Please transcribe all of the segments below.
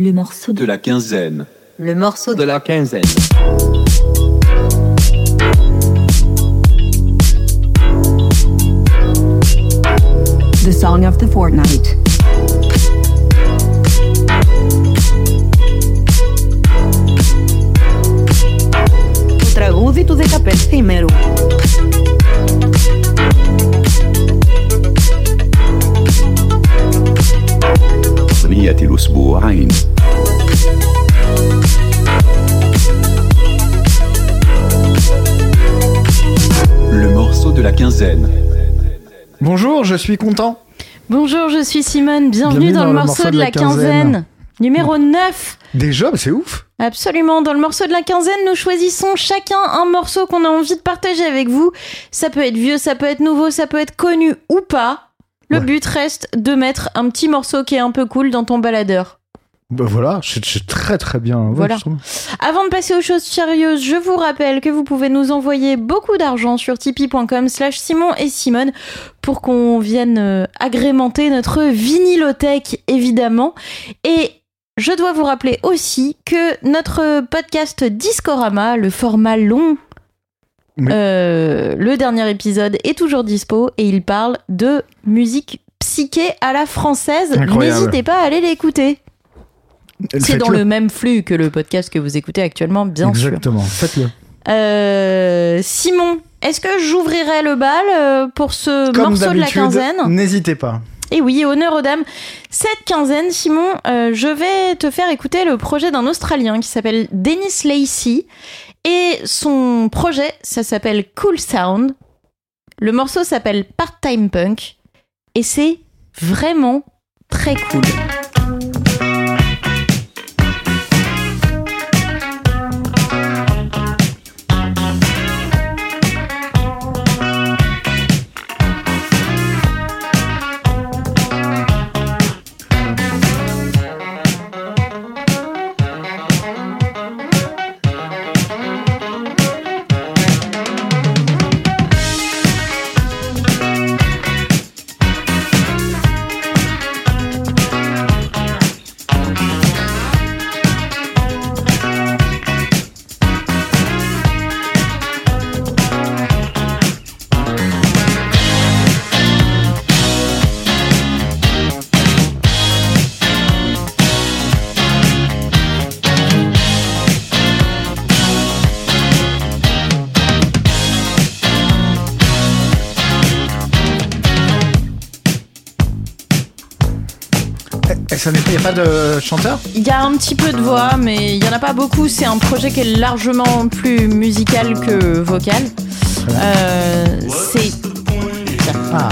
Le morceau de la quinzaine. le morceau de de la quinzaine. The song of the fortnight. أغنية الأسبوعين Le morceau de la quinzaine. Bonjour, je suis content. Bonjour, je suis Simone. Bienvenue, dans, le morceau, de la quinzaine. Numéro 9. Déjà, bah, c'est ouf. Absolument. Dans le morceau de la quinzaine, nous choisissons chacun un morceau qu'on a envie de partager avec vous. Ça peut être vieux, ça peut être nouveau, ça peut être connu ou pas. Le Ouais. but reste de mettre un petit morceau qui est un peu cool dans ton baladeur. Bah voilà, c'est très très bien. Ouais, Voilà. Avant de passer aux choses sérieuses, je vous rappelle que vous pouvez nous envoyer beaucoup d'argent sur tipeee.com slash Simon et Simone pour qu'on vienne euh, agrémenter notre vinylothèque, évidemment. Et je dois vous rappeler aussi que notre podcast Discorama, le format long, Oui. euh, le dernier épisode est toujours dispo et il parle de musique psyché à la française. N'hésitez pas à aller l'écouter. C'est dans le même flux que le podcast que vous écoutez actuellement, bien sûr. Exactement, faites-le. Euh, Simon, est-ce que j'ouvrirai le bal euh, pour ce Comme morceau de la quinzaine? n'hésitez pas. Et oui, honneur aux dames. Cette quinzaine, Simon, euh, je vais te faire écouter le projet d'un Australien qui s'appelle Dennis Lacey. Et son projet, ça s'appelle Cool Sound. Le morceau s'appelle Part-Time Punk. Et c'est vraiment très cool. Ça n'est pas, y a pas de chanteur? Il y a un petit peu de voix, mais il y en a pas beaucoup. C'est un projet qui est largement plus musical que vocal. Euh, c'est Ah,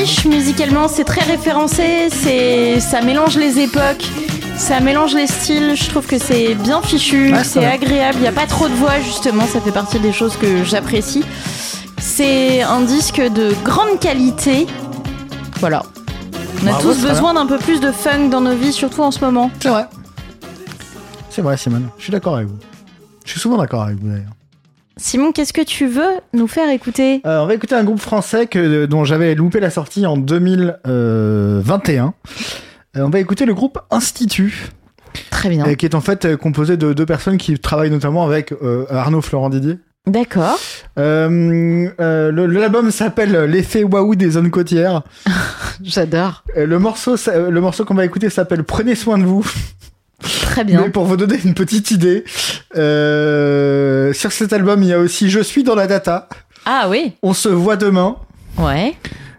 riche musicalement, c'est très référencé, c'est ça mélange les époques, ça mélange les styles. Je trouve que c'est bien fichu, Ouais, c'est agréable. Il y a pas trop de voix justement, ça fait partie des choses que j'apprécie. C'est un disque de grande qualité. Voilà. On a Bravo, tous besoin d'un peu plus de funk dans nos vies, surtout en ce moment. c'est vrai. C'est vrai, Simone. Je suis d'accord avec vous. Je suis souvent d'accord avec vous d'ailleurs. Simon, qu'est-ce que tu veux nous faire écouter Euh, on va écouter un groupe français que, dont j'avais loupé la sortie en 2021. Euh, on va écouter le groupe Institut, Très bien. euh, qui est en fait euh, composé de deux personnes qui travaillent notamment avec euh, Arnaud Florent Didier. D'accord. Euh, euh, le- L'album s'appelle L'effet waouh des zones côtières. J'adore. Euh, le morceau, euh, le morceau qu'on va écouter s'appelle Prenez soin de vous. Très bien. Mais pour vous donner une petite idée, euh, sur cet album, il y a aussi Je suis dans la data. Ah oui. On se voit demain. Ouais.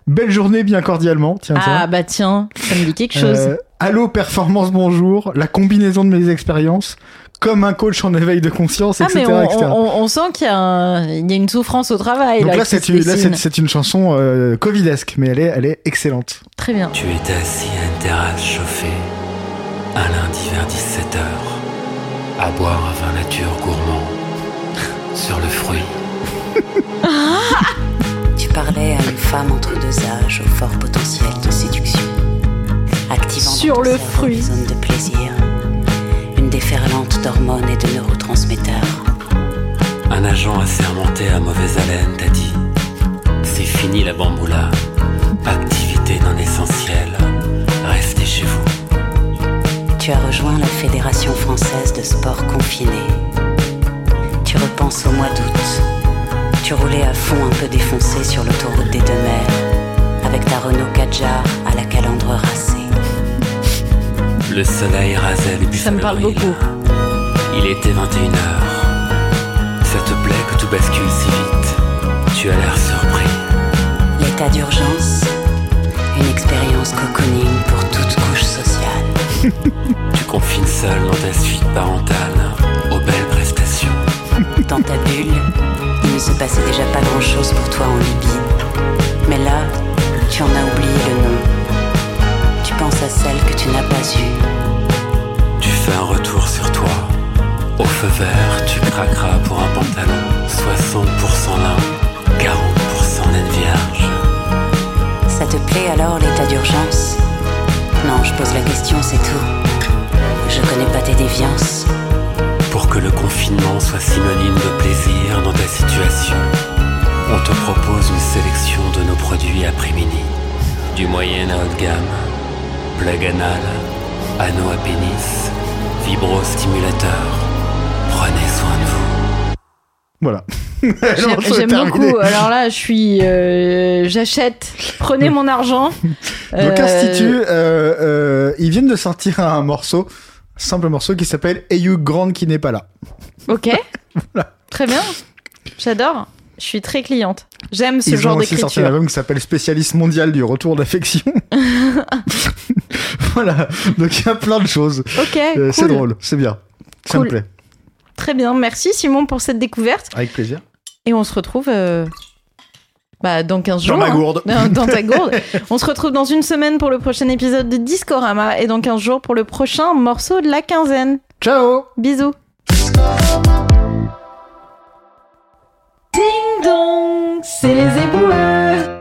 Belle journée bien cordialement. Tiens, Ah tiens. bah tiens, ça me dit quelque chose. Euh, Allô, performance, bonjour. La combinaison de mes expériences. Comme un coach en éveil de conscience, ah etc. mais on, etc. on- on sent qu'il y, a un- il y a une souffrance au travail. Donc là, c'est une, là, dessine. c'est- c'est une chanson euh, covidesque, mais elle est, elle est excellente. Très bien. Tu es assis à une terrasse chauffée, un lundi vers 17h, à boire un vin nature gourmand, sur le fruit. Tu parlais à une femme entre deux âges au fort potentiel de séduction. Activant Sur ton le cerveau fruit. une zone de plaisir, une déferlante d'hormones et de neurotransmetteurs. Un agent assermenté à mauvaise haleine t'a dit C'est fini la bamboula. Activité non essentielle. Restez chez vous. Tu as rejoint la Fédération française de sport confiné. Tu repenses au mois d'août. Tu roulais à fond un peu défoncé sur l'autoroute des deux mers, avec ta Renault Kadjar à la calandre racée. Le soleil rasait les Ça me parle beaucoup. Il était 21h. Ça te plaît que tout bascule si vite Tu as l'air surpris. L'état d'urgence, expérience cocooning pour toute couche sociale. Tu confines seul dans ta suite parentale aux belles prestations. Dans ta bulle, il ne se passait déjà pas grand-chose pour toi en Libye. Mais là, tu en as oublié le nom. Tu penses à celle que tu n'as pas eue. Tu fais un retour sur toi. Au feu vert, tu craqueras pour un pantalon. 60% lin, Alors l'état d'urgence? Non, je pose la question, c'est tout. Je connais pas tes déviances. Pour que le confinement soit synonyme de plaisir dans ta situation, on te propose une sélection de nos produits après-midi. Du moyen à haut de gamme, plug anal, anneau à pénis, vibrostimulateur. Prenez soin de vous. Voilà. J'aime beaucoup. Alors là, je suis. euh, J'achète. Prenez mon argent. Donc Euh, Institut, euh, euh, ils viennent de sortir un morceau, simple morceau qui s'appelle Ayu Grande qui n'est pas là. Ok. Très bien. J'adore. Je suis très cliente. J'aime ce Ils genre ont aussi sorti un d'écriture. album qui s'appelle Spécialiste mondial du retour d'affection. voilà. Donc il y a plein de choses. Ok. C'est cool. drôle, c'est bien. Ça Cool. me plaît. Très bien. Merci Simon pour cette découverte. Avec plaisir. Et on se retrouve. euh, Bah, dans 15 Dans jours. ma hein. gourde. Dans, dans ta gourde. On se retrouve dans une semaine pour le prochain épisode de Discorama et dans 15 jours pour le prochain morceau de la quinzaine. Ciao Bisous. Ding dong, c'est les éboueurs.